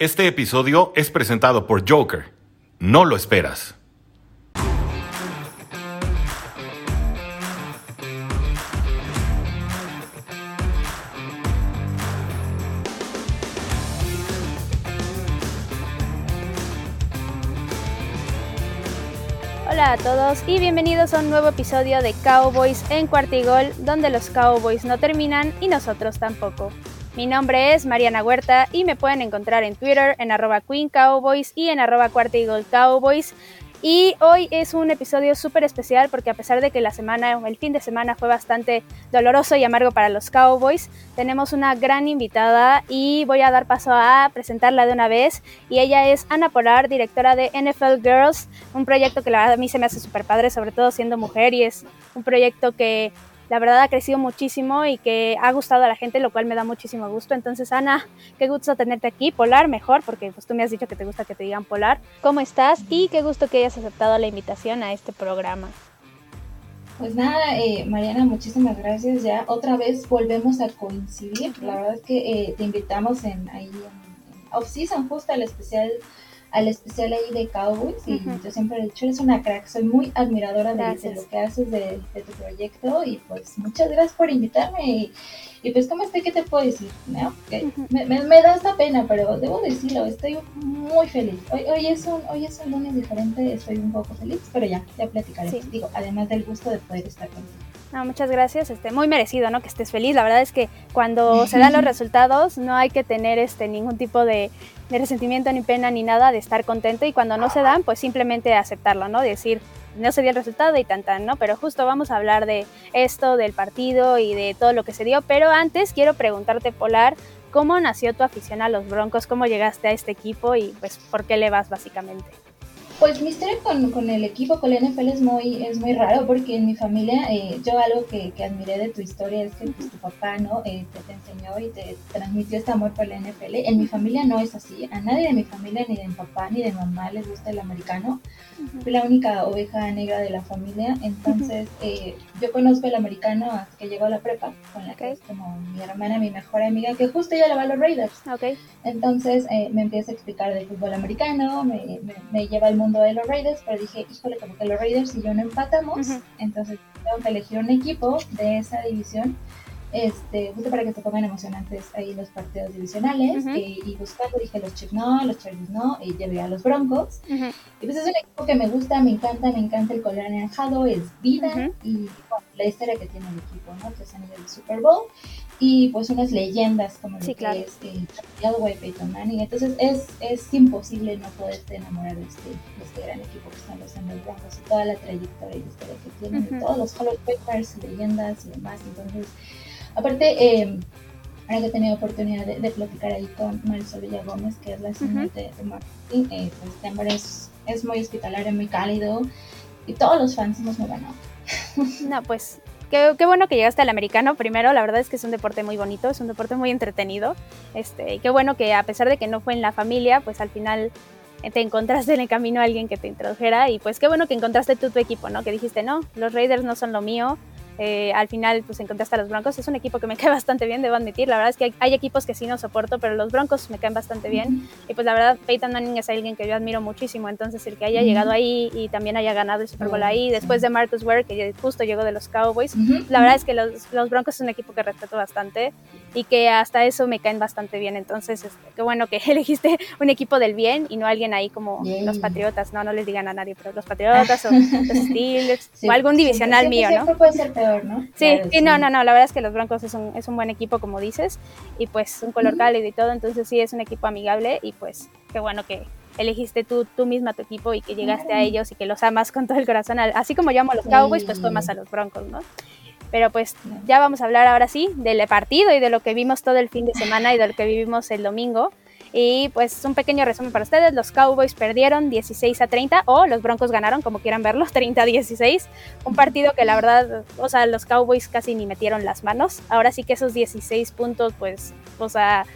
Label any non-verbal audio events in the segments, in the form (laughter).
Este episodio es presentado por Joker. No lo esperas. Hola a todos y bienvenidos a un nuevo episodio de Cowboys en Cuartigol, donde los Cowboys no terminan y nosotros tampoco. Mi nombre es Mariana Huerta y me pueden encontrar en Twitter en arroba Queen Cowboys y en arroba Cuartigol Cowboys. Y hoy es un episodio súper especial porque a pesar de que la semana, el fin de semana fue bastante doloroso y amargo para los Cowboys, tenemos una gran invitada y voy a dar paso a presentarla de una vez. Y ella es Ana Polar, directora de NFL Girls, un proyecto que a mí se me hace súper padre, sobre todo siendo mujer y es un proyecto que la verdad ha crecido muchísimo y que ha gustado a la gente, lo cual me da muchísimo gusto. Entonces, Ana, qué gusto tenerte aquí. Polar, mejor, porque pues tú me has dicho que te gusta que te digan Polar. ¿Cómo estás? Y qué gusto que hayas aceptado la invitación a este programa. Pues nada, eh, Mariana, muchísimas gracias. Ya otra vez volvemos a coincidir. La verdad es que eh, te invitamos en ahí en, en off-season, justo al especial al especial ahí de Cowboys y yo siempre he dicho, eres una crack, soy muy admiradora de, lo que haces de, tu proyecto y pues muchas gracias por invitarme y, pues como estoy, ¿qué te puedo decir? ¿No? me, da esta pena, pero debo decirlo, estoy muy feliz. Hoy, hoy, es un, hoy es un lunes diferente, estoy un poco feliz, pero ya, ya platicaré. Digo, además del gusto de poder estar contigo. No, muchas gracias. Este, muy merecido, ¿no? Que estés feliz. La verdad es que cuando (laughs) se dan los resultados no hay que tener este ningún tipo de, resentimiento ni pena ni nada de estar contento y cuando no se dan, pues simplemente aceptarlo, ¿no? Decir, no se dio el resultado y tan tan, ¿no? Pero justo vamos a hablar de esto, del partido y de todo lo que se dio. Pero antes quiero preguntarte, Polar, ¿cómo nació tu afición a los Broncos? ¿Cómo llegaste a este equipo y pues por qué le vas básicamente? Pues mi historia con, con, el equipo, con la NFL es muy, es muy raro porque en mi familia, eh, yo algo que, que, admiré de tu historia es que pues, tu papá no eh, te, te, enseñó y te transmitió este amor por la NFL. En mi familia no es así, a nadie de mi familia, ni de mi papá, ni de mamá les gusta el americano. Fui la única oveja negra de la familia, entonces eh, yo conozco el americano hasta que llegó a la prepa, con la que es como mi hermana, mi mejor amiga, que justo ella le va a los Raiders. Okay. Entonces me empieza a explicar del fútbol americano, me, me, me lleva al mundo de los Raiders, pero dije, híjole, como que los Raiders y yo no empatamos, entonces tengo que elegir un equipo de esa división, este, justo para que se pongan emocionantes ahí los partidos divisionales, y, buscando dije los Chiefs no, los Chargers no, y llevé a los Broncos, y pues es un equipo que me gusta, me encanta, me encanta el color anaranjado, es vida, y la historia que tiene el equipo, ¿no? Que es a nivel Super Bowl, y pues unas leyendas como lo que es eh, Elway, Peyton Manning. Entonces es, es imposible no poderte enamorar de este, de este gran equipo que están los Denver Broncos y toda la trayectoria y historia que tienen, todos los Hall of Papers, leyendas y demás. Entonces, aparte, eh, ahora que he tenido oportunidad de, platicar ahí con Marisol Villa Gómez, que es la asistente de, marketing, eh, pues Denver es, es muy hospitalario, muy cálido y todos los fans nos muy buenos. No, pues Qué, qué, bueno que llegaste al americano primero, la verdad es que es un deporte muy bonito, es un deporte muy entretenido. Este, y qué bueno que a pesar de que no fue en la familia, pues al final eh, te encontraste en el camino a alguien que te introdujera y pues qué bueno que encontraste tú tu equipo, ¿no? Que dijiste, no, los Raiders no son lo mío, eh, al final, pues encontraste a los Broncos. Es un equipo que me (laughs) cae bastante bien, debo admitir. La verdad es que hay, equipos que sí no soporto, pero los Broncos me caen bastante bien. Y pues la verdad, Peyton Manning es alguien que yo admiro muchísimo. Entonces, el que haya llegado ahí y también haya ganado el Super Bowl ahí, después de Marcus Ware, que justo llegó de los Cowboys, la verdad es que los, los, Broncos es un equipo que respeto bastante y que hasta eso me caen bastante bien. Entonces, este, qué bueno que (laughs) elegiste un equipo del bien y no alguien ahí como los Patriotas. No, no les digan a nadie, pero los Patriotas o los (laughs) Steelers o algún divisional mío, ¿no? puede ser peor, ¿no? Sí, sí, no, no, no, la verdad es que los Broncos es un, es un buen equipo, como dices, y pues un color cálido y todo, entonces sí es un equipo amigable y pues qué bueno que elegiste tú, tú misma tu equipo y que llegaste a ellos y que los amas con todo el corazón, así como yo amo a los Cowboys, pues tú amas a los Broncos, ¿no? Pero pues ya vamos a hablar ahora sí del partido y de lo que vimos todo el fin de semana y de lo que vivimos el domingo. Y pues un pequeño resumen para ustedes, los Cowboys perdieron 16 a 30 o los Broncos ganaron, como quieran verlo, (laughs) 30 a 16. Un partido que la verdad, o sea, los Cowboys casi ni metieron las manos. Ahora sí que esos 16 puntos, pues, o sea,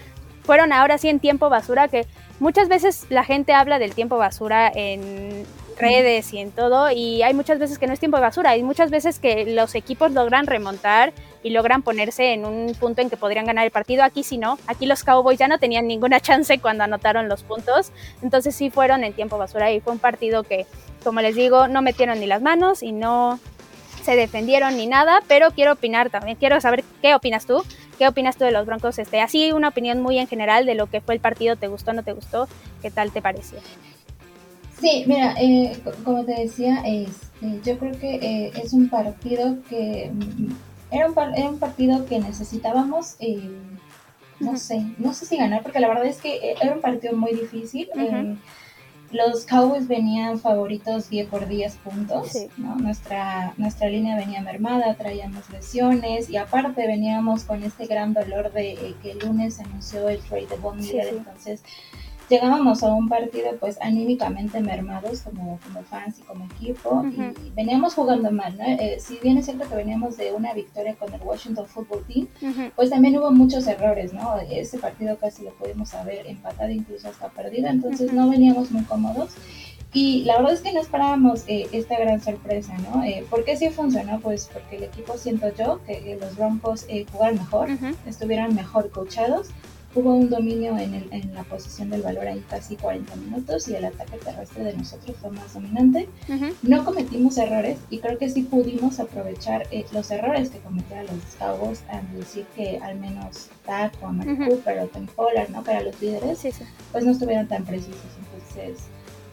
fueron ahora sí en tiempo basura, que muchas veces la gente habla del tiempo basura en redes y en todo, y hay muchas veces que no es tiempo de basura, hay muchas veces que los equipos logran remontar y logran ponerse en un punto en que podrían ganar el partido. Aquí sí no, aquí los Cowboys ya no tenían ninguna (laughs) chance cuando anotaron los puntos, entonces sí fueron en tiempo basura y fue un partido que, como les digo, no metieron ni las manos y no se defendieron ni nada, pero quiero opinar también, quiero saber qué opinas tú, qué opinas tú de los Broncos, este, así una opinión muy en general de lo que fue el partido, ¿te gustó, no te gustó? ¿Qué tal te pareció? Sí, mira, eh, como te decía, este, yo creo que eh, es un partido que mm, era un, era un partido que necesitábamos, eh, no sé, no sé si ganar, porque la verdad es que era un partido muy difícil. los Cowboys venían favoritos 10 por 10 puntos, ¿no? Nuestra, nuestra línea venía mermada, traíamos lesiones y aparte veníamos con este gran dolor de que el lunes se anunció el trade de Von Miller, entonces llegábamos a un partido pues anímicamente mermados como, como fans y como equipo y veníamos jugando mal, ¿no? Eh, si bien es cierto que veníamos de una victoria con el Washington Football Team, pues también hubo muchos errores, ¿no? Ese partido casi lo pudimos haber empatado incluso hasta perdido, entonces no veníamos muy cómodos. Y la verdad es que no esperábamos eh, esta gran sorpresa, ¿no? Eh, ¿Por qué sí funcionó? Pues porque el equipo, siento yo, que los Broncos eh, jugaron mejor, estuvieran mejor coachados, Hubo un dominio en, el, en, la posición del valor ahí casi 40 minutos y el ataque terrestre de nosotros fue más dominante. No cometimos errores y creo que sí pudimos aprovechar eh, los errores que cometieron los Cowboys al decir que al menos Taco, uh Cooper o Tim Pollard, ¿no? Para los líderes, pues no estuvieron tan precisos. Entonces,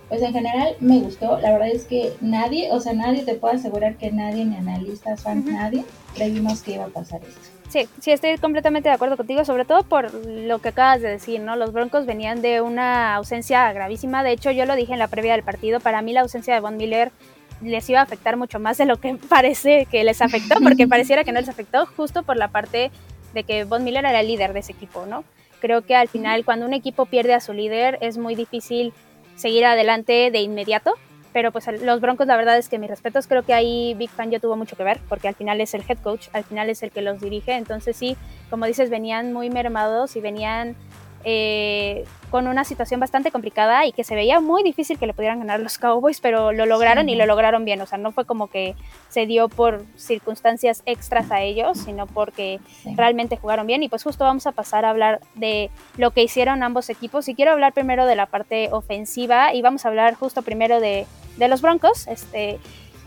pues en general me gustó. La verdad es que nadie, o sea, nadie te puede asegurar que nadie, ni analistas, fans, nadie, creímos que iba a pasar esto. Sí, sí, estoy completamente de acuerdo contigo, sobre todo por lo que acabas de decir, ¿no? Los Broncos venían de una ausencia gravísima. De hecho, yo lo dije en la previa del partido, para mí la ausencia de Von Miller les iba a afectar mucho más de lo que (laughs) parece que les afectó, porque (laughs) pareciera que no les afectó, justo por la parte de que Von Miller era el líder de ese equipo, ¿no? Creo que al final, cuando un equipo pierde a su líder, es muy difícil seguir adelante de inmediato pero pues los Broncos, la verdad es que mis respetos, creo que ahí Big Fan yo tuvo mucho que ver, porque al final es el head coach, al final es el que los dirige. Entonces sí, como dices, venían muy mermados y venían eh, con una situación bastante complicada y que se veía muy difícil que le pudieran ganar los Cowboys, pero lo lograron y lo lograron bien. O sea, no fue como que se dio por circunstancias extras a ellos, sino porque realmente jugaron bien. Y pues justo vamos a pasar a hablar de lo que hicieron ambos equipos. Y quiero hablar primero de la parte ofensiva y vamos a hablar justo primero de, de los Broncos. Este,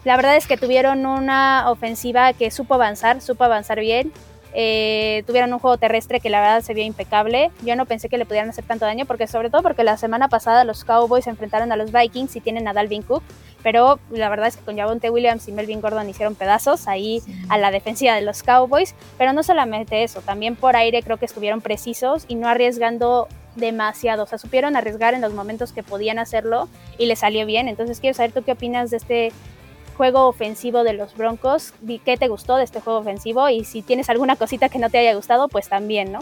la verdad es que tuvieron una ofensiva que supo avanzar, supo avanzar bien. Eh, tuvieron un juego terrestre que la verdad se vio impecable. Yo no pensé que le pudieran hacer tanto daño, porque sobre todo porque la semana pasada los Cowboys se enfrentaron a los Vikings y tienen a Dalvin Cook, pero la verdad es que con Javonte Williams y Melvin Gordon hicieron pedazos ahí a la defensiva de los Cowboys, pero no solamente eso, también por aire creo que estuvieron precisos y no arriesgando demasiado, o sea, supieron arriesgar en los momentos que podían hacerlo y le salió bien. Entonces quiero saber tú qué opinas de este juego ofensivo de los Broncos. ¿Qué te gustó de este juego ofensivo? Y si tienes alguna cosita que no te haya gustado, pues también, ¿no?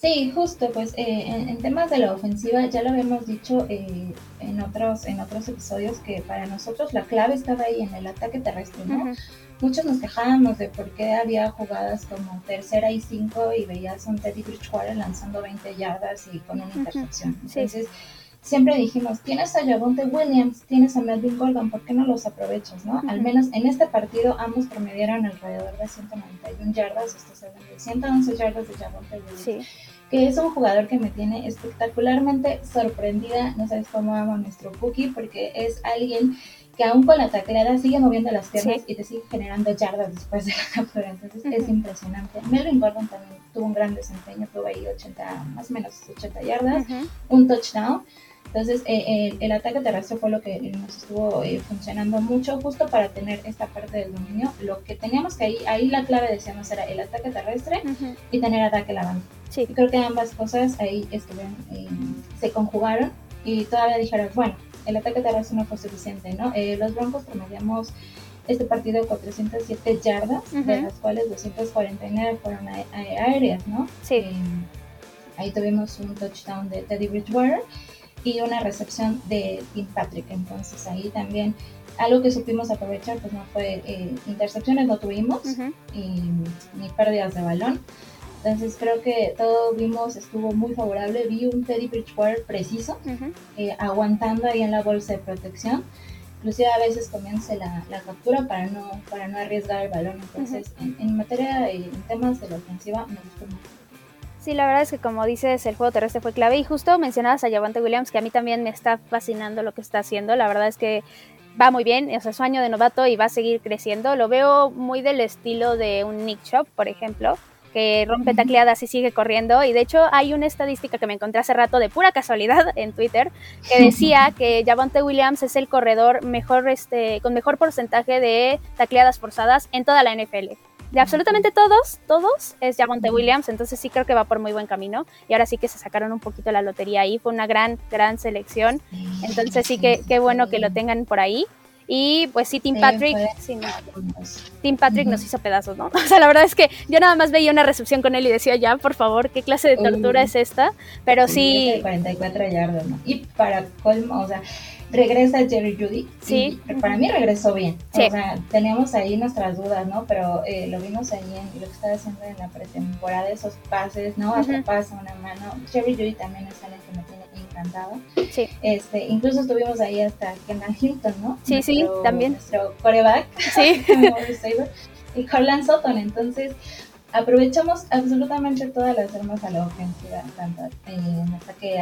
Sí, justo, pues eh, en, temas de la ofensiva ya lo habíamos dicho eh, en otros en otros episodios que para nosotros la clave estaba ahí en el ataque terrestre, ¿no? Muchos nos quejábamos de por qué había jugadas como tercera y cinco y veías a un Teddy Bridgewater lanzando 20 yardas y con una intercepción. Entonces, siempre dijimos, tienes a Javonte Williams, tienes a Melvin Gordon, ¿por qué no los aprovechas, no? Al menos en este partido ambos promediaron alrededor de 191 yardas, estos de 111 yardas de Javonte Williams. Que es un jugador que me tiene espectacularmente sorprendida. No sabes cómo amo nuestro Cookie, porque es alguien que aún con la tacleada sigue moviendo las piernas y te sigue generando yardas después de la (laughs) captura. Entonces es impresionante. Melvin Gordon también tuvo un gran desempeño, tuvo ahí 80, más o menos 80 yardas, un touchdown. Entonces, eh, el, ataque terrestre fue lo que nos estuvo eh, funcionando mucho, justo para tener esta parte del dominio. Lo que teníamos que ahí, ahí la clave decíamos era el ataque terrestre y tener ataque la banda. Sí. Y creo que ambas cosas ahí estuvieron, eh, se conjugaron y todavía dijeron, bueno, el ataque terrestre no fue suficiente, ¿no? los Broncos promediamos este partido con 407 yardas, de las cuales 249 fueron aéreas, ¿no? Sí. ahí tuvimos un touchdown de Teddy Bridgewater y una recepción de Tim Patrick. Entonces ahí también algo que supimos aprovechar, pues no fue eh, intercepciones, no tuvimos, y, ni pérdidas de balón. Entonces creo que todo vimos, estuvo muy favorable. Vi un Teddy Bridgewater preciso, eh, aguantando ahí en la bolsa de protección. Inclusive a veces comienza la, la, captura para no, para no arriesgar el balón. Entonces, en, materia, en temas de la ofensiva, me gustó mucho. Sí, la verdad es que como dices, el juego terrestre fue clave. Y justo mencionabas a Javante Williams, que a mí también me está fascinando lo que está haciendo. La verdad es que va muy bien, o sea, su año de novato y va a seguir creciendo. Lo veo muy del estilo de un Nick Chop, por ejemplo que rompe tacleadas y sigue corriendo. Y de hecho hay una estadística que me encontré hace rato de pura casualidad (laughs) en Twitter que decía que Javonte Williams es el corredor mejor, este, con mejor porcentaje de tacleadas forzadas en toda la NFL. De absolutamente todos, todos es Javonte Williams, entonces sí creo que va por muy buen camino. Y ahora sí que se sacaron un poquito la lotería ahí, fue una gran, gran selección. Entonces sí que qué bueno que lo tengan por ahí. Y pues sí, Tim Patrick, Tim Patrick nos hizo pedazos, ¿no? (laughs) O sea, la verdad es que yo nada más veía una recepción con él y decía, ya, por favor, ¿qué clase de tortura es esta? Pero sí... 44 yardas, ¿no? Y para colmo, o sea, regresa Jerry Judy. Sí. para mí regresó bien. O sea, teníamos ahí nuestras dudas, ¿no? Pero eh, lo vimos ahí en lo que estaba haciendo en la pretemporada, esos pases, ¿no? Hasta pasa una mano. Jerry Judy también es alguien que me tiene encantado. Sí. Este, incluso estuvimos ahí hasta Kenan Hilton, ¿no? Sí, sí, también. Nuestro coreback. Sí. (laughs) y Corland Sutton. Entonces, aprovechamos absolutamente todas las armas a la ofensiva, tanto en ataque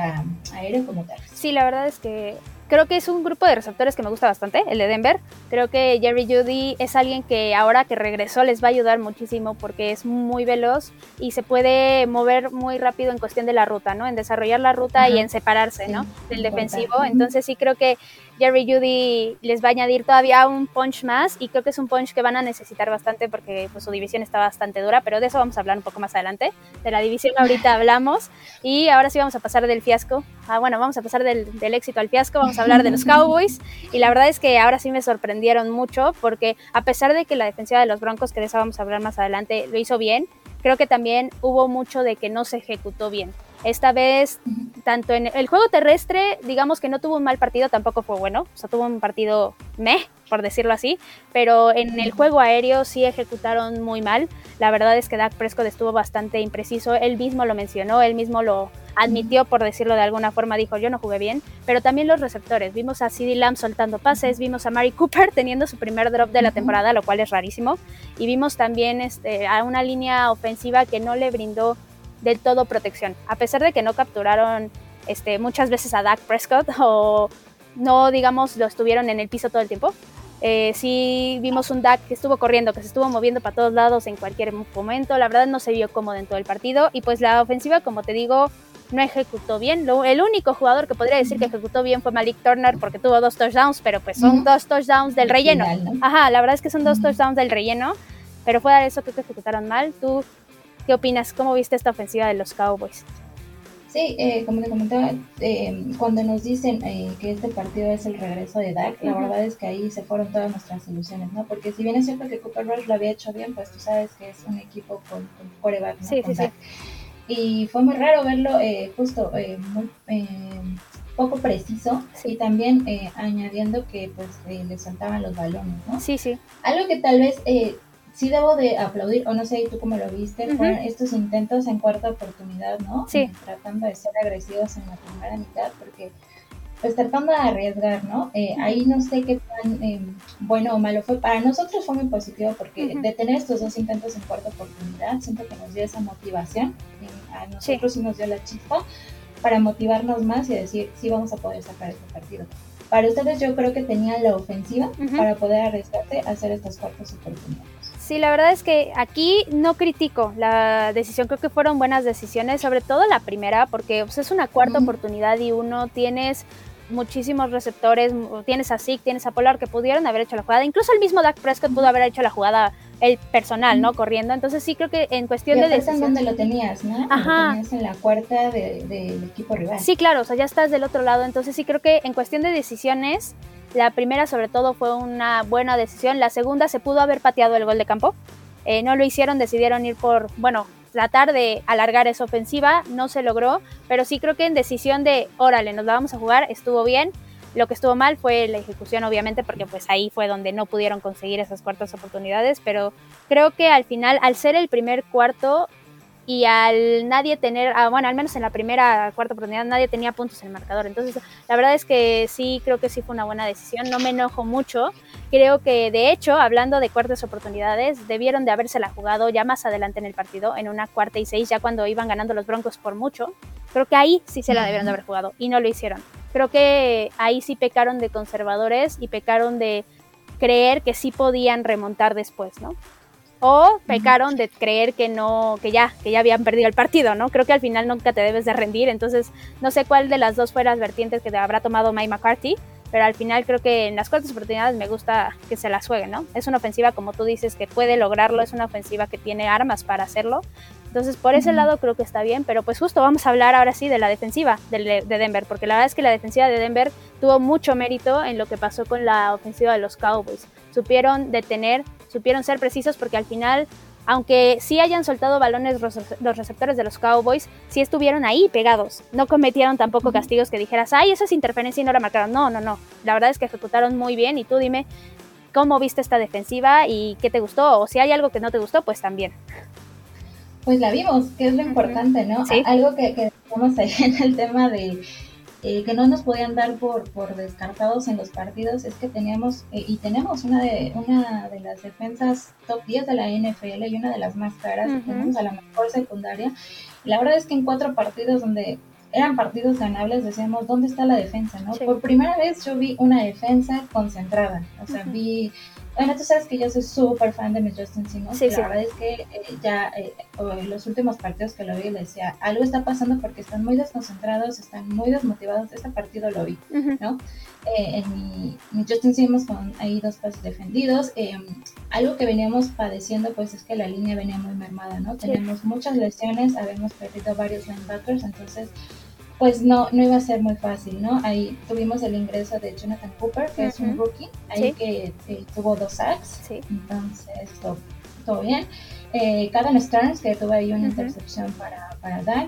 aéreo como terrestre. Sí, la verdad es que creo que es un grupo de receptores que me gusta bastante, el de Denver. Creo que Jerry Judy es alguien que ahora que regresó les va a ayudar muchísimo porque es muy veloz y se puede mover muy rápido en cuestión de la ruta, ¿no? En desarrollar la ruta y en separarse, ¿no? Del defensivo. Entonces sí creo que Jerry Judy les va a añadir todavía un punch más y creo que es un punch que van a necesitar bastante porque pues, su división está bastante dura, pero de eso vamos a hablar un poco más adelante. De la división ahorita hablamos y ahora sí vamos a pasar del fiasco. Ah, bueno, vamos a pasar del, del éxito al fiasco, vamos a hablar de los Cowboys y la verdad es que ahora sí me sorprendieron mucho porque a pesar de que la defensiva de los Broncos, que de eso vamos a hablar más adelante, lo hizo bien, creo que también hubo mucho de que no se ejecutó bien. Esta vez, tanto en el juego terrestre, digamos que no tuvo un mal partido, tampoco fue bueno, o sea, tuvo un partido meh, por decirlo así, pero en el juego aéreo sí ejecutaron muy mal. La verdad es que Dak Prescott estuvo bastante impreciso, él mismo lo mencionó, él mismo lo admitió, por decirlo de alguna forma, dijo yo no jugué bien, pero también los receptores. Vimos a CeeDee Lamb soltando pases, vimos a Mari Cooper (laughs) teniendo su primer drop de la temporada, lo cual es rarísimo, y vimos también este, a una línea ofensiva que no le brindó del todo protección, a pesar de que no capturaron este, muchas veces a Dak Prescott (laughs) o no, digamos, lo estuvieron en el piso todo el tiempo. Eh, sí vimos un Dak que estuvo corriendo, que se estuvo moviendo para todos lados en cualquier momento. La verdad no se vio cómodo en todo el partido. Y pues la ofensiva, como te digo, no ejecutó bien. el único jugador que podría decir que ejecutó bien fue Malik Turner porque tuvo dos touchdowns, pero pues son dos touchdowns del relleno. Ajá, la verdad es que son dos touchdowns del relleno, pero fuera de eso creo que ejecutaron mal. ¿Tú qué opinas? ¿Cómo viste esta ofensiva de los Cowboys? Sí, eh, como te comentaba, eh, cuando nos dicen eh, que este partido es el regreso de Dak, la verdad es que ahí se fueron todas nuestras ilusiones, ¿no? Porque si bien es cierto que Cooper Rush lo había hecho bien, pues tú sabes que es un equipo con, con coreback, ¿no? Sí, sí, sí. Y fue muy raro verlo justo muy poco preciso y también añadiendo que pues le saltaban los balones, ¿no? Sí, sí. Algo que tal vez sí debo de aplaudir, o no sé tú cómo lo viste, fueron estos intentos en cuarta oportunidad, ¿no? Sí. Tratando de ser agresivos en la primera mitad, porque pues tratando de arriesgar, ¿no? Eh, ahí no sé qué tan eh, bueno o malo fue. Para nosotros fue muy positivo porque de tener estos dos intentos en cuarta oportunidad, siento que nos dio esa motivación, a nosotros sí. nos dio la chispa para motivarnos más y decir, sí vamos a poder sacar este partido. Para ustedes yo creo que tenían la ofensiva para poder arriesgarse a hacer estas cuartas oportunidades. Sí, la verdad es que aquí no critico la decisión, creo que fueron buenas decisiones, sobre todo la primera, porque pues, es una cuarta oportunidad y uno tienes muchísimos receptores, tienes a Zeke, tienes a Polar que pudieron haber hecho la jugada, incluso el mismo Dak Prescott pudo haber hecho la jugada el personal, ¿no? Corriendo, entonces sí creo que en cuestión de decisión... dónde lo tenías, ¿no? Ajá. Lo tenías en la cuarta del equipo rival. Sí, claro, o sea, ya estás del otro lado, entonces sí creo que en cuestión de decisiones la primera sobre todo fue una buena decisión, la segunda se pudo haber pateado el gol de campo, eh, no lo hicieron, decidieron ir por, bueno, tratar de alargar esa ofensiva, no se logró, pero sí creo que en decisión de, órale, nos la vamos a jugar, estuvo bien. Lo que estuvo mal fue la ejecución, obviamente, porque pues ahí fue donde no pudieron conseguir esas cuartas oportunidades, pero creo que al final, al ser el primer cuarto, y al nadie tener, ah, bueno, al menos en la primera, cuarta oportunidad, nadie tenía puntos en el marcador. Entonces, la verdad es que sí, creo que sí fue una buena decisión. No me enojo mucho. Creo que, de hecho, hablando de cuartas oportunidades, debieron de habérsela jugado ya más adelante en el partido, en una cuarta y seis, ya cuando iban ganando los Broncos por mucho. Creo que ahí sí se la debieron de haber jugado y no lo hicieron. Creo que ahí sí pecaron de conservadores y pecaron de creer que sí podían remontar después, ¿no? O pecaron de creer que no, que ya, que ya habían perdido el partido, ¿no? Creo que al final nunca te debes de rendir, entonces no sé cuál de las dos fueras las vertientes que te habrá tomado Mike McCarthy, pero al final creo que en las cuartas oportunidades me gusta que se las jueguen, ¿no? Es una ofensiva, como tú dices, que puede lograrlo, es una ofensiva que tiene armas para hacerlo, entonces por ese lado creo que está bien, pero pues justo vamos a hablar ahora sí de la defensiva de, de Denver, porque la verdad es que la defensiva de Denver tuvo mucho mérito en lo que pasó con la ofensiva de los Cowboys. Supieron detener supieron ser precisos porque al final, aunque sí hayan soltado balones los receptores de los Cowboys, sí estuvieron ahí pegados. No cometieron tampoco castigos que dijeras, ay, eso es interferencia y no la marcaron. No, no, no. La verdad es que ejecutaron muy bien y tú dime cómo viste esta defensiva y qué te gustó o si hay algo que no te gustó, pues también. Pues la vimos, que es lo importante, ¿no? Algo que, que ahí en el tema de eh, que no nos podían dar por, por descartados en los partidos es que teníamos eh, y tenemos una de, una de las defensas top 10 de la NFL y una de las más caras, tenemos a la mejor secundaria. La verdad es que en cuatro partidos donde eran partidos ganables, decíamos, ¿dónde está la defensa? ¿no? Por primera vez yo vi una defensa concentrada, o sea, vi bueno, tú sabes que yo soy súper fan de mi Justin Simmons. Sí, la verdad es que eh, ya eh, en los últimos partidos que lo vi le decía, algo está pasando porque están muy desconcentrados, están muy desmotivados. Ese partido lo vi, ¿no? Eh, en mi, Justin Simmons con ahí dos pasos defendidos. algo que veníamos padeciendo pues es que la línea venía muy mermada, ¿no? Tenemos muchas lesiones, habíamos perdido varios linebackers, entonces pues no, no iba a ser muy fácil, ¿no? Ahí tuvimos el ingreso de Jonathan Cooper, que es un rookie, ahí que tuvo dos sacks, entonces todo, todo bien. Eh, Caden Stearns, que tuvo ahí una intercepción para, para dar.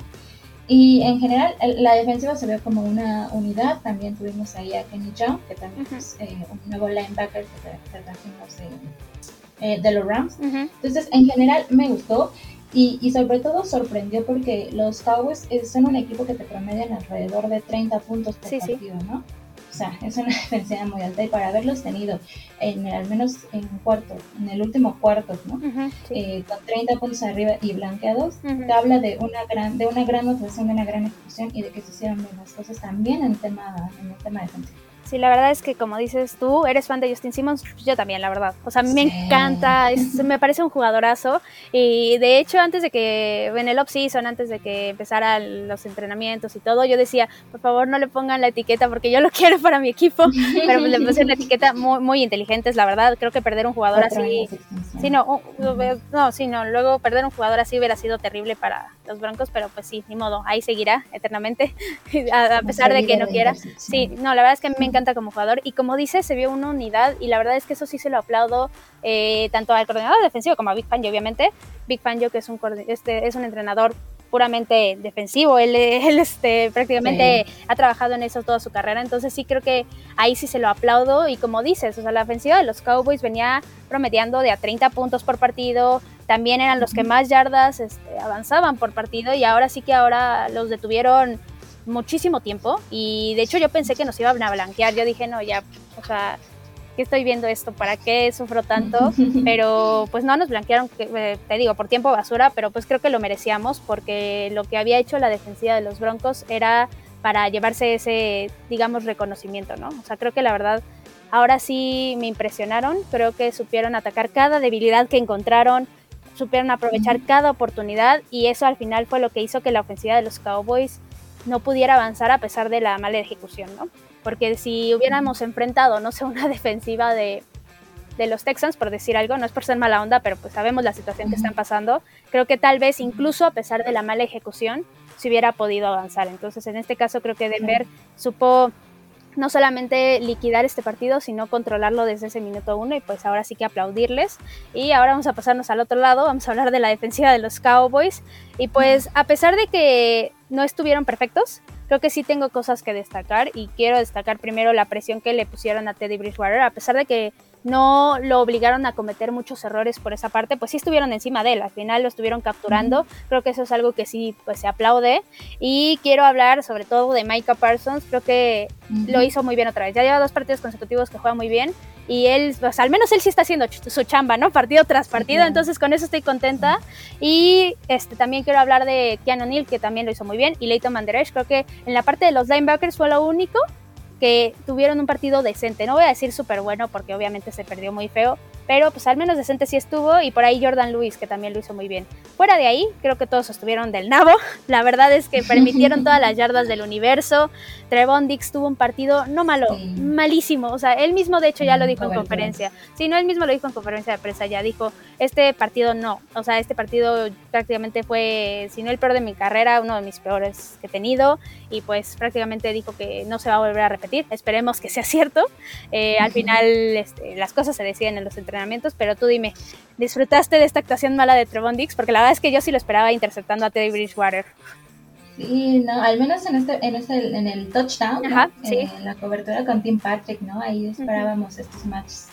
Y en general, la defensiva se vio como una unidad. También tuvimos ahí a Kenny Young, que también es eh, un nuevo linebacker que trajimos de, eh, de los Rams. Entonces, en general, me gustó. Y, y, sobre todo sorprendió porque los Cowboys son un equipo que te promedian alrededor de 30 puntos por partido, ¿no? O sea, es una (laughs) defensiva muy alta y para haberlos tenido en al menos en un cuarto, en el último cuarto, ¿no? Eh, con 30 puntos arriba y blanqueados, te habla de una gran, de una gran actuación, de una gran ejecución y de que se hicieron bien las cosas también en tema, en el tema defensivo. Sí, la verdad es que como dices tú, eres fan de Justin Simmons, yo también, la verdad. O sea, a mí me encanta, me parece un jugadorazo. Y de hecho, antes de que, en el off-season, antes de que empezaran los entrenamientos y todo, yo decía, por favor no le pongan la etiqueta porque yo lo (laughs) quiero para mi equipo. Pero pues le puse una etiqueta muy, muy inteligente, la verdad. Creo que perder un jugador así... Sí, no, no, sí, no. Luego perder un jugador así hubiera sido terrible para los Broncos, pero pues sí, ni modo, ahí seguirá eternamente, (laughs) a, pesar de que no quiera. Sí, no, la verdad es que a mí me encanta como jugador. Y como dice, se vio una unidad y la verdad es que eso sí se lo aplaudo eh, tanto al coordinador defensivo como a Big Fangio, obviamente. Big Fangio que es un, este, es un entrenador puramente defensivo, él, (laughs) él este, prácticamente ha trabajado en eso toda su carrera, entonces sí creo que ahí sí se lo aplaudo. Y como dices, o sea, la ofensiva de los Cowboys venía promediando de a 30 puntos por partido, también eran los que más yardas este, avanzaban por partido. Y ahora sí que ahora los detuvieron muchísimo tiempo y de hecho yo pensé que nos iban a blanquear, yo dije, no, ya, o sea, ¿qué estoy viendo esto? ¿Para qué sufro tanto? (laughs) Pero pues no nos blanquearon, eh, te digo, por tiempo basura, pero pues creo que lo merecíamos porque lo que había hecho la defensiva de los Broncos era para llevarse ese, digamos, reconocimiento, ¿no? O sea, creo que la verdad ahora sí me impresionaron, creo que supieron atacar cada debilidad que encontraron, supieron aprovechar cada oportunidad y eso al final fue lo que hizo que la ofensiva de los Cowboys no pudiera avanzar a pesar de la mala ejecución, ¿no? Porque si hubiéramos enfrentado, no sé, una (laughs) defensiva de, de los Texans, por decir algo, no es por ser mala onda, pero pues sabemos la situación que están pasando, creo que tal vez incluso a pesar de la mala ejecución, se hubiera podido avanzar. Entonces, en este caso creo que Denver supo no solamente liquidar este partido, sino controlarlo desde ese minuto uno y pues ahora sí que aplaudirles. Y ahora vamos a pasarnos al otro lado, vamos a hablar de la defensiva de los Cowboys. Y pues a pesar de que no estuvieron perfectos, creo que sí tengo cosas que destacar y quiero destacar primero la presión que le pusieron a Teddy Bridgewater, a pesar de que no lo obligaron a cometer muchos errores por esa parte, pues sí estuvieron encima de él, al final lo estuvieron capturando, creo que eso es algo que sí pues se aplaude. Y quiero hablar sobre todo de Micah Parsons, creo que lo hizo muy bien otra vez, ya lleva dos partidos consecutivos que juega muy bien y él, pues al menos él sí está haciendo su chamba, ¿no? Partido tras partido, entonces con eso estoy contenta y este también quiero hablar de Keanu Neal que también lo hizo muy bien y Leighton Manderesh, creo que en la parte de los linebackers fue lo único que tuvieron un partido decente. No voy a decir súper bueno porque obviamente se perdió muy feo, pero pues al menos decente sí estuvo y por ahí Jordan Lewis que también lo hizo muy bien. Fuera de ahí, creo que todos estuvieron del nabo. (laughs) La verdad es que permitieron todas las yardas del universo. Trevon Dix tuvo un partido no malo, malísimo. O sea, él mismo de hecho ya lo dijo en conferencia. Sí, no, él mismo lo dijo en conferencia de prensa, ya dijo, este partido no. O sea, este partido prácticamente fue, si no el peor de mi carrera, uno de mis peores que he tenido. Y pues prácticamente dijo que no se va a volver a repetir. Esperemos que sea cierto. Eh, al final este, las cosas se deciden en los entrenamientos pero tú dime, ¿disfrutaste de esta actuación mala de Trevon Dix? Porque la verdad es que yo sí lo esperaba interceptando a Teddy Bridgewater. Sí, no, al menos en este, en este, en el touchdown, en la cobertura con Tim Patrick, ¿no? Ahí esperábamos estos matches.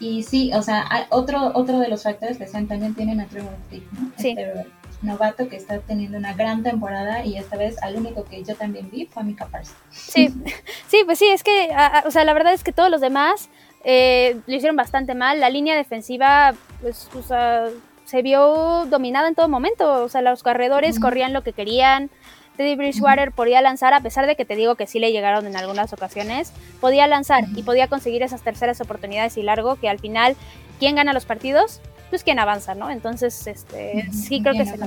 Y sí, o sea, otro, otro de los factores que también tienen a Trevor ¿no? Sí. Este novato que está teniendo una gran temporada y esta vez al único que yo también vi fue a Mika Parsons. Sí, (laughs) sí, pues sí, es que, o sea, la verdad es que todos los demás eh, lo hicieron bastante mal. La línea defensiva, pues, se vio dominada en todo momento. O sea, los corredores corrían lo que querían. Teddy Bridgewater podía lanzar, a pesar de que te digo que sí le llegaron en algunas ocasiones, podía lanzar y podía conseguir esas terceras oportunidades y largo que al final, ¿quién gana los partidos? Pues quien avanza, ¿no? Entonces, este, sí creo que se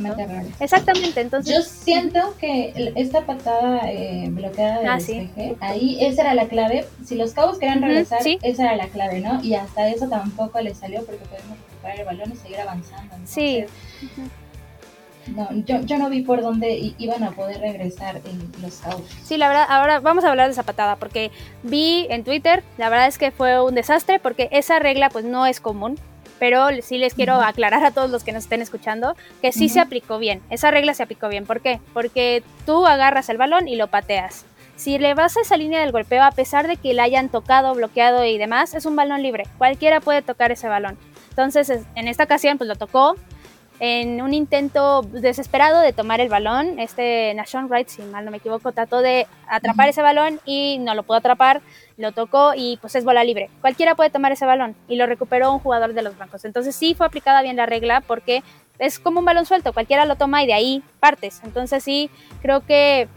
Exactamente, entonces. Yo siento que esta patada eh, bloqueada del ah, ahí esa era la clave. Si los cabos querían regresar, esa era la clave, ¿no? Y hasta eso tampoco les salió porque podemos recuperar el balón y seguir avanzando. sí. No, yo, yo no vi por dónde iban a poder regresar los Cowboys. Sí, la verdad, ahora vamos a hablar de esa patada, porque vi en Twitter, la verdad es que fue un desastre, porque esa regla pues no es común, pero sí les quiero aclarar a todos los que nos estén escuchando que sí se aplicó bien, esa regla se aplicó bien. ¿Por qué? Porque tú agarras el balón y lo pateas. Si le vas a esa línea del golpeo, a pesar de que la hayan tocado, bloqueado y demás, es un balón libre. Cualquiera puede tocar ese balón. Entonces, en esta ocasión, pues lo tocó, en un intento desesperado de tomar el balón. Este Nashon Wright, si mal no me equivoco, trató de atrapar ese balón y no lo pudo atrapar, lo tocó y pues es bola libre. Cualquiera puede tomar ese balón y lo recuperó un jugador de los blancos. Entonces sí fue aplicada bien la regla porque es como un balón suelto, cualquiera lo toma y de ahí partes. Entonces sí, creo que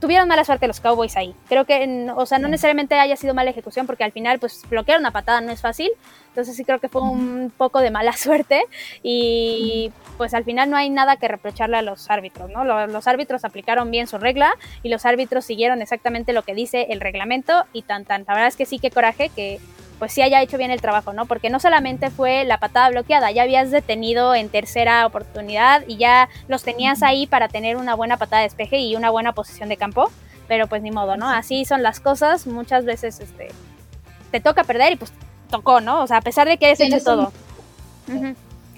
tuvieron mala suerte los Cowboys ahí. Creo que, o sea, no necesariamente haya sido mala ejecución, porque al final, pues, bloquear una patada no es fácil. Entonces sí creo que fue un poco de mala (laughs) suerte y pues al final no hay nada que reprocharle a los árbitros, ¿no? Los, árbitros aplicaron bien su regla y los árbitros siguieron exactamente lo que dice el reglamento y tan tan. La verdad es que sí que coraje que pues sí haya hecho bien el trabajo, ¿no? Porque no solamente fue la patada bloqueada, ya habías detenido en tercera oportunidad y ya los tenías ahí para tener una buena patada de despeje y una buena posición de campo, pero pues ni modo, ¿no? Así son las cosas, muchas veces este te toca perder y pues tocó, ¿no? O sea, a pesar de que es hecho todo.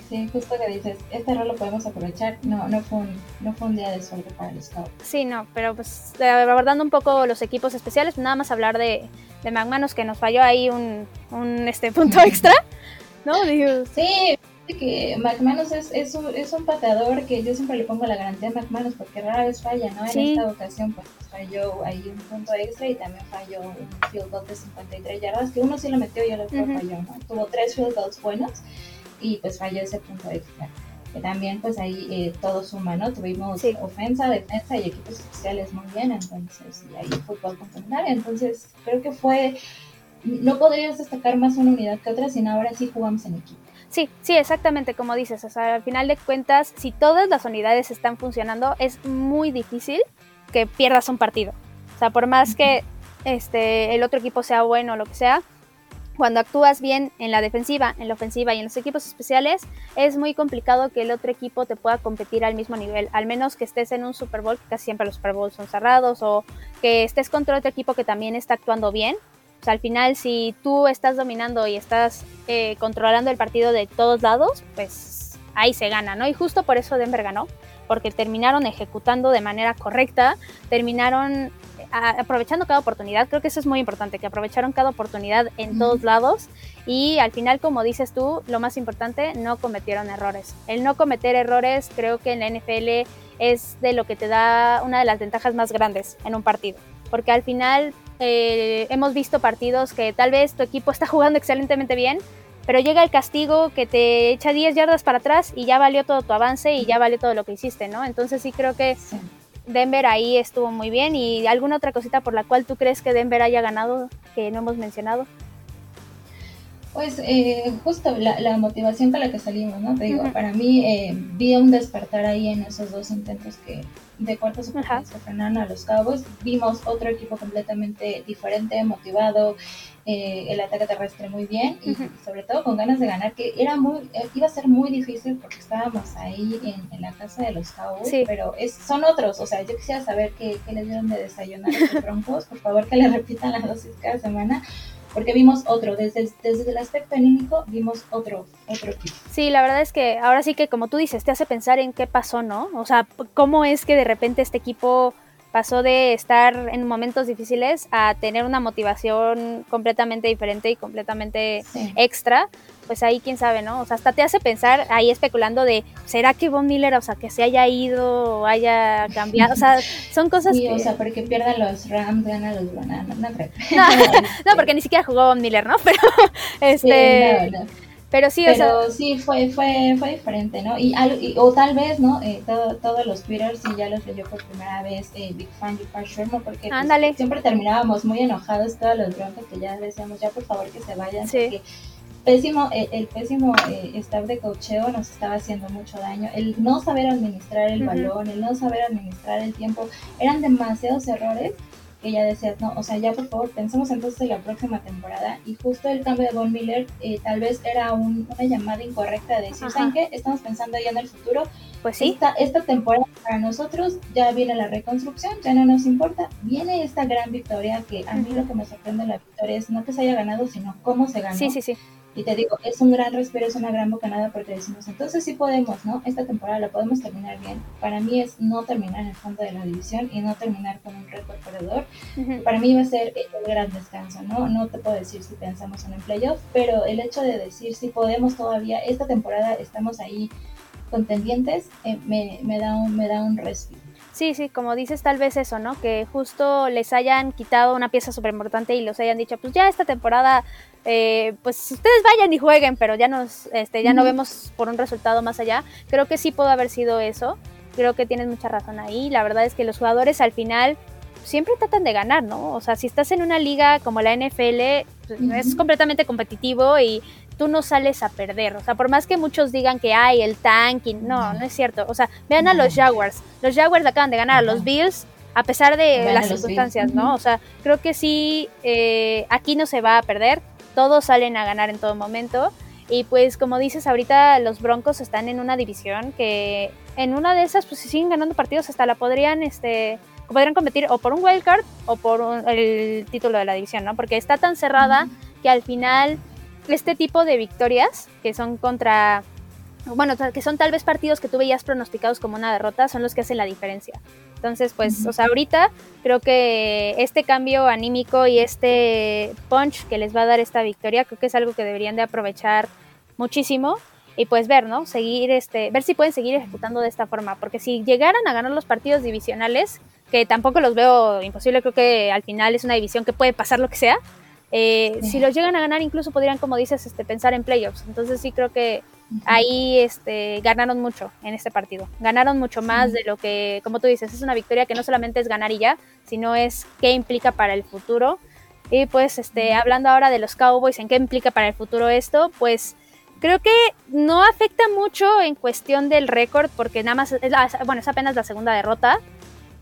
Sí, justo que dices, este error lo podemos aprovechar. No, no fue un, no fue un día de suerte para los Cowboys. Sí, no, pero pues abordando un poco los equipos especiales, nada más hablar de, de McManus que nos falló ahí un, un este (laughs) punto extra, ¿no? Digo, sí, que McManus es, es, un, es un pateador que yo siempre le pongo la garantía a McManus porque rara vez falla, ¿no? En esta ocasión pues falló ahí un punto extra y también falló un field goal de 53 yardas, que uno sí lo metió y el otro falló, ¿no? Tuvo tres field goals buenos y pues falló ese punto extra. Que también pues ahí eh, todo suma, ¿no? Tuvimos ofensa, defensa y equipos especiales muy bien, entonces, y ahí fútbol complementario, entonces creo que fue, no podrías destacar más una unidad que otra, sino ahora sí jugamos en equipo. Sí, sí, exactamente como dices. O sea, al final de cuentas, si todas las unidades están funcionando, es muy difícil que pierdas un partido. O sea, por más que este, el otro equipo sea bueno o lo que sea, cuando actúas bien en la defensiva, en la ofensiva y en los equipos especiales, es muy complicado que el otro equipo te pueda competir al mismo nivel, al menos que estés en un Super Bowl, que casi siempre los Super Bowls son cerrados, o que estés contra otro equipo que también está actuando bien. O sea, al final, si tú estás dominando y estás eh, controlando el partido de todos lados, pues ahí se gana, ¿no? Y justo por eso Denver ganó, porque terminaron ejecutando de manera correcta, terminaron aprovechando cada oportunidad, creo que eso es muy importante, que aprovecharon cada oportunidad en todos lados y al final, como dices tú, lo más importante, no cometieron errores. El no cometer errores creo que en la NFL es de lo que te da una de las ventajas más grandes en un partido, porque al final eh, hemos visto partidos que tal vez tu equipo está jugando excelentemente bien, pero llega el castigo que te echa 10 yardas para atrás y ya valió todo tu avance y ya valió todo lo que hiciste, ¿no? Entonces sí creo que Denver ahí estuvo muy bien. ¿Y alguna otra cosita por la cual tú crees que Denver haya ganado que no hemos mencionado? Pues eh, justo la, motivación con la que salimos, ¿no? Te digo, para mí eh, vi un despertar ahí en esos dos intentos que de cuartos se frenaron a los cabos. Vimos otro equipo completamente diferente, motivado, eh, el ataque terrestre muy bien y, sobre todo con ganas de ganar, que era muy, eh, iba a ser muy difícil porque estábamos ahí en, la casa de los cabos, pero es, son otros, o sea, yo quisiera saber qué, qué les dieron de desayunar a los broncos, por favor que le repitan la dosis cada semana porque vimos otro, desde, desde el aspecto anímico vimos otro, otro. Sí, la verdad es que ahora sí que como tú dices, te hace pensar en qué pasó, ¿no? O sea, cómo es que de repente este equipo pasó de estar en momentos difíciles a tener una motivación completamente diferente y completamente extra, pues ahí quién sabe, ¿no? O sea, hasta te hace pensar ahí especulando de, ¿será que Von Miller, o sea, que se haya ido o haya cambiado? O sea, (laughs) son cosas sí, o sea, porque pierdan los Rams, ganan los Bananas, no, (laughs) no, porque ni siquiera jugó Von Miller, ¿no? (laughs) Pero, este... Pero sí, o sea, sí fue, fue, fue diferente, ¿no? Y, o tal vez, ¿no? Eh, todos los Twitters, sí ya los leyó por primera vez eh, Big Fan y Sherman, porque pues, siempre terminábamos muy enojados todos los broncos que ya decíamos, ya por favor que se vayan, porque pésimo, eh, el, pésimo eh, staff de cocheo nos estaba haciendo mucho daño. El no saber administrar el balón, el no saber administrar el tiempo, eran demasiados errores que ya decías, no, o sea, ya por favor, pensemos entonces en la próxima temporada. Y justo el cambio de Von Miller eh, tal vez era una llamada incorrecta de decir, ¿saben qué? Estamos pensando ya en el futuro. Pues sí. Esta, esta temporada para nosotros ya viene la reconstrucción, ya no nos importa. Viene esta gran victoria que a mí lo que me sorprende de la victoria es no que se haya ganado, sino cómo se ganó. Sí, sí, sí. Y te digo, es un gran respiro, es una gran bocanada porque decimos, entonces sí podemos, ¿no? Esta temporada la podemos terminar bien. Para mí es no terminar en el fondo de la división y no terminar con un récord perdedor. Para mí va a ser el gran descanso, ¿no? No te puedo decir si pensamos en el playoff, pero el hecho de decir si podemos todavía, esta temporada estamos ahí contendientes, eh, me, me, da un, me da un respiro. Sí, sí, como dices, tal vez eso, ¿no? Que justo les hayan quitado una pieza súper importante y los hayan dicho, pues ya esta temporada, eh, pues ustedes vayan y jueguen, pero ya nos, este, ya no vemos por un resultado más allá. Creo que sí pudo haber sido eso. Creo que tienes mucha razón ahí. La verdad es que los jugadores al final siempre tratan de ganar, ¿no? O sea, si estás en una liga como la NFL, pues, es completamente competitivo y tú no sales a perder. O sea, por más que muchos digan que hay el tanking, no, no es cierto. O sea, vean a los Jaguars. Los Jaguars acaban de ganar a los Bills a pesar de las circunstancias, ¿no? O sea, creo que sí, eh, aquí no se va a perder. Todos salen a ganar en todo momento. Y pues como dices, ahorita los Broncos están en una división que en una de esas, pues si siguen ganando partidos, hasta la podrían, este, podrían competir o por un wildcard o por el título de la división, ¿no? Porque está tan cerrada que al final este tipo de victorias, que son contra, bueno, que son tal vez partidos que tú veías pronosticados como una derrota, son los que hacen la diferencia. Entonces, pues, o sea, ahorita creo que este cambio anímico y este punch que les va a dar esta victoria, creo que es algo que deberían de aprovechar muchísimo y pues ver, ¿no? Seguir, este, ver si pueden seguir ejecutando de esta forma, porque si llegaran a ganar los partidos divisionales, que tampoco los veo imposible, creo que al final es una división que puede pasar lo que sea, eh, si los llegan a ganar, incluso podrían, como dices, este, pensar en playoffs. Entonces sí creo que ahí este, ganaron mucho en este partido. Ganaron mucho más de lo que, como tú dices, es una victoria que no solamente es ganar y ya, sino es qué implica para el futuro. Y pues, este, hablando ahora de los Cowboys, en qué implica para el futuro esto, pues creo que no afecta mucho en cuestión del récord, porque nada más, es bueno, es apenas la segunda derrota.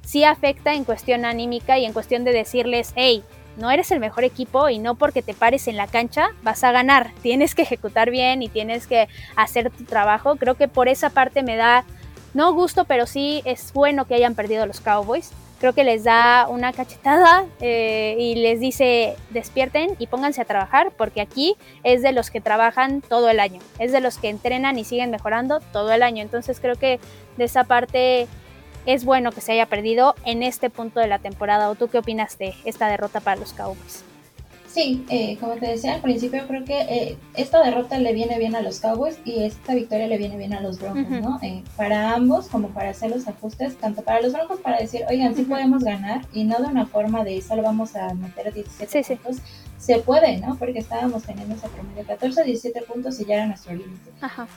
Sí afecta en cuestión anímica y en cuestión de decirles, hey, no eres el mejor equipo y no porque te pares en la cancha vas a ganar. Tienes que ejecutar bien y tienes que hacer tu trabajo. Creo que por esa parte me da, no gusto, pero sí es bueno que hayan perdido los Cowboys. creo que les da una cachetada eh, y les dice despierten y pónganse a trabajar porque aquí es de los que trabajan todo el año, es de los que entrenan y siguen mejorando todo el año. Entonces creo que de esa parte es bueno que se haya perdido en este punto de la temporada. ¿O tú qué opinas de esta derrota para los Cowboys? Sí, eh, como te decía al principio, creo que eh, esta derrota le viene bien a los Cowboys y esta victoria le viene bien a los Broncos, ¿no? Eh, para ambos, como para hacer los ajustes, tanto para los Broncos para decir, oigan, sí podemos ganar y no de una forma de solo vamos a meter 17 puntos, se puede, ¿no? Porque estábamos teniendo ese promedio 14, 17 puntos y ya era nuestro límite.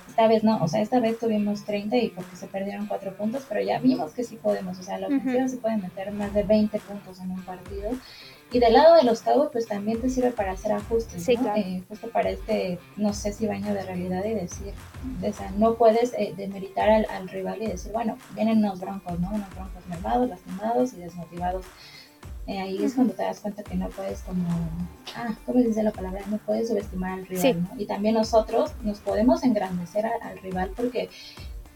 Esta vez no, o sea, esta vez tuvimos 30 y porque se perdieron 4 puntos, pero ya vimos que sí podemos, o sea, la ofensiva se puede meter más de 20 puntos en un partido y del lado de los cabos, pues también te sirve para hacer ajustes, ¿no? Eh, justo para este, no sé si baño de realidad y decir, o sea, no puedes eh, demeritar al, al, rival y decir, bueno, vienen unos broncos, ¿no? Unos broncos mermados, lastimados y desmotivados. Eh, ahí es cuando te das cuenta que no puedes como, ah, ¿cómo dice la palabra? No puedes subestimar al rival, ¿no? Y también nosotros nos podemos engrandecer al rival porque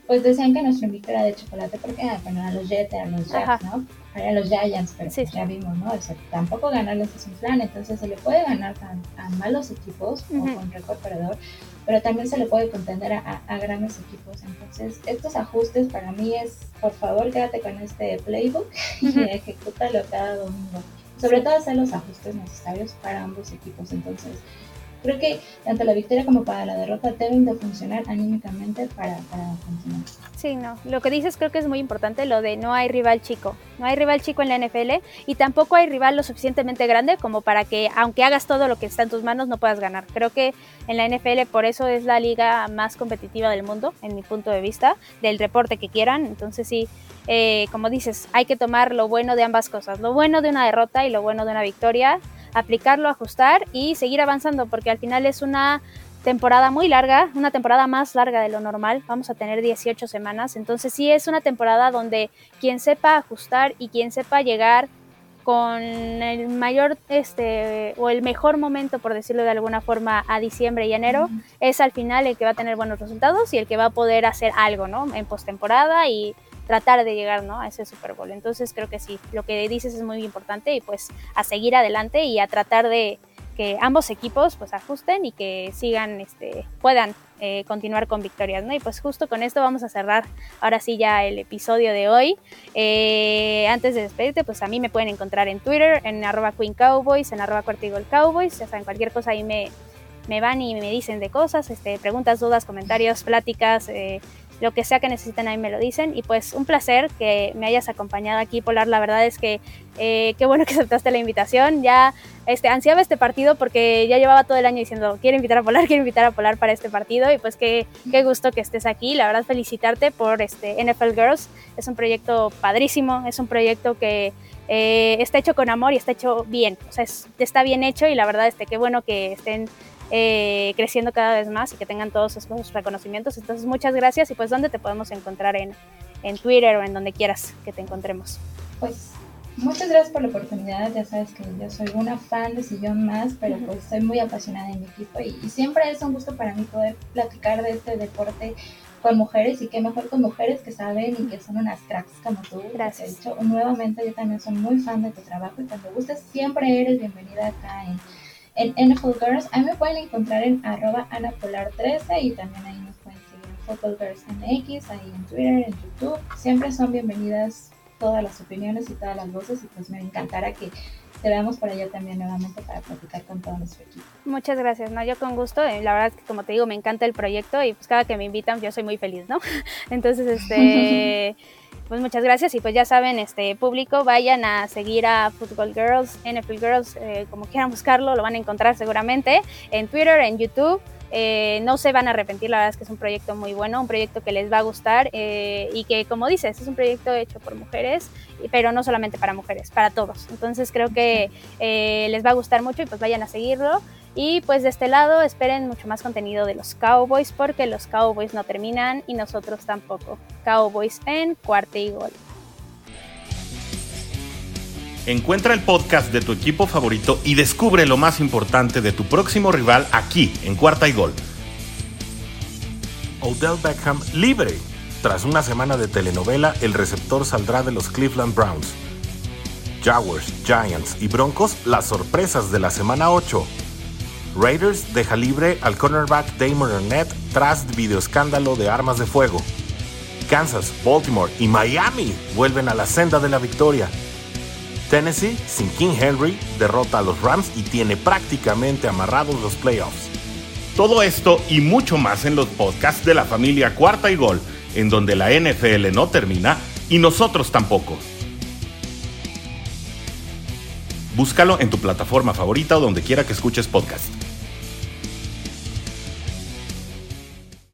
pues decían que nuestro invito era de chocolate porque, ah, bueno, a los Jets, a los Jets, ¿no? A los Giants, pero pues ya vimos, ¿no? O sea, tampoco ganarles es un plan, entonces se le puede ganar a, malos equipos o con récord perdedor, pero también se le puede contender a, a, grandes equipos. Entonces, estos ajustes para mí es, por favor, quédate con este playbook (laughs) y ejecútalo cada domingo. Sobre todo hacer los ajustes necesarios para ambos equipos. Entonces, creo que tanto la victoria como para la derrota deben de funcionar anímicamente para, para funcionar. Sí, no. Lo que dices creo que es muy importante, lo de no hay rival chico. No hay rival chico en la NFL y tampoco hay rival lo suficientemente grande como para que, aunque hagas todo lo que está en tus manos, no puedas ganar. Creo que en la NFL por eso es la liga más competitiva del mundo, en mi punto de vista, del reporte que quieran. Entonces sí, eh, como dices, hay que tomar lo bueno de ambas cosas, lo bueno de una derrota y lo bueno de una victoria aplicarlo, ajustar y seguir avanzando, porque al final es una temporada muy larga, una temporada más larga de lo normal, vamos a tener 18 semanas, entonces sí es una temporada donde quien sepa ajustar y quien sepa llegar con el mayor este o el mejor momento por decirlo de alguna forma a diciembre y enero es al final el que va a tener buenos resultados y el que va a poder hacer algo, ¿no? En postemporada y tratar de llegar ¿no? a ese Super Bowl. Entonces creo que sí, lo que dices es muy importante y pues a seguir adelante y a tratar de que ambos equipos pues ajusten y que sigan, este, puedan eh, continuar con victorias, ¿no? Y pues justo con esto vamos a cerrar ahora sí ya el episodio de hoy. Eh, antes de despedirte, pues a mí me pueden encontrar en Twitter, en arroba Queen Cowboys, en arroba Cuartigol Cowboys, ya saben, cualquier cosa ahí me, me van y me dicen de cosas, este, preguntas, dudas, comentarios, pláticas, eh, lo que sea que necesiten ahí me lo dicen. Y pues un placer que me hayas acompañado aquí, Polar. La verdad es que eh, qué bueno que aceptaste la invitación. Ya este, ansiaba este partido porque ya llevaba todo el año diciendo, quiero invitar a Polar, (laughs) quiero invitar a Polar para este partido. Y pues qué, qué gusto que estés aquí. La verdad, felicitarte por este NFL Girls. Es un proyecto padrísimo, es un proyecto que eh, está hecho con amor y está hecho bien. O sea, está bien hecho y la verdad, este, qué bueno que estén eh, creciendo cada vez más y que tengan todos esos reconocimientos. Entonces, muchas gracias y pues, ¿dónde te podemos encontrar en, en Twitter o en donde quieras que te encontremos? Pues Muchas gracias por la oportunidad, ya sabes que yo soy una fan de Sillón Más, pero pues soy muy apasionada en mi equipo y, siempre es un gusto para mí poder platicar de este deporte con mujeres y qué mejor con mujeres que saben y que son unas cracks como tú. Gracias. De hecho, nuevamente yo también soy muy fan de tu trabajo y cuando gustes siempre eres bienvenida acá en en NFL Girls. A mí me pueden encontrar en arroba anapolar13 y también ahí nos pueden seguir en Football Girls MX, ahí en Twitter, en YouTube. Siempre son bienvenidas todas las opiniones y todas las voces y pues me encantará que te veamos por allá también nuevamente para platicar con todo nuestro equipo. Muchas gracias, no, yo con gusto, eh, la verdad es que como te digo me encanta el proyecto y pues cada que me invitan yo soy muy feliz, ¿no? (laughs) Entonces, este... (laughs) pues muchas gracias y pues ya saben, este público, vayan a seguir a Football Girls, NFL Girls, eh, como quieran buscarlo, lo van a encontrar seguramente en Twitter, en YouTube. Eh, no se van a arrepentir, la verdad es que es un proyecto muy bueno, un proyecto que les va a gustar eh, y que como dices, es un proyecto hecho por mujeres, pero no solamente para mujeres, para todos. Entonces creo que les va a gustar mucho y pues vayan a seguirlo. Y pues de este lado esperen mucho más contenido de los Cowboys porque los Cowboys no terminan y nosotros tampoco. Cowboys en cuarta y gol. Encuentra el podcast de tu equipo favorito y descubre lo más importante de tu próximo rival aquí en cuarta y gol. Odell Beckham libre. Tras una semana de telenovela, el receptor saldrá de los Cleveland Browns. Jaguars, Giants y Broncos las sorpresas de la semana 8. Raiders deja libre al cornerback Damon Arnett tras videoescándalo de armas de fuego. Kansas, Baltimore y Miami vuelven a la senda de la victoria. Tennessee, sin King Henry, derrota a los Rams y tiene prácticamente amarrados los playoffs. Todo esto y mucho más en los podcasts de la familia Cuarta y Gol, en donde la NFL no termina y nosotros tampoco. Búscalo en tu plataforma favorita o donde quiera que escuches podcast.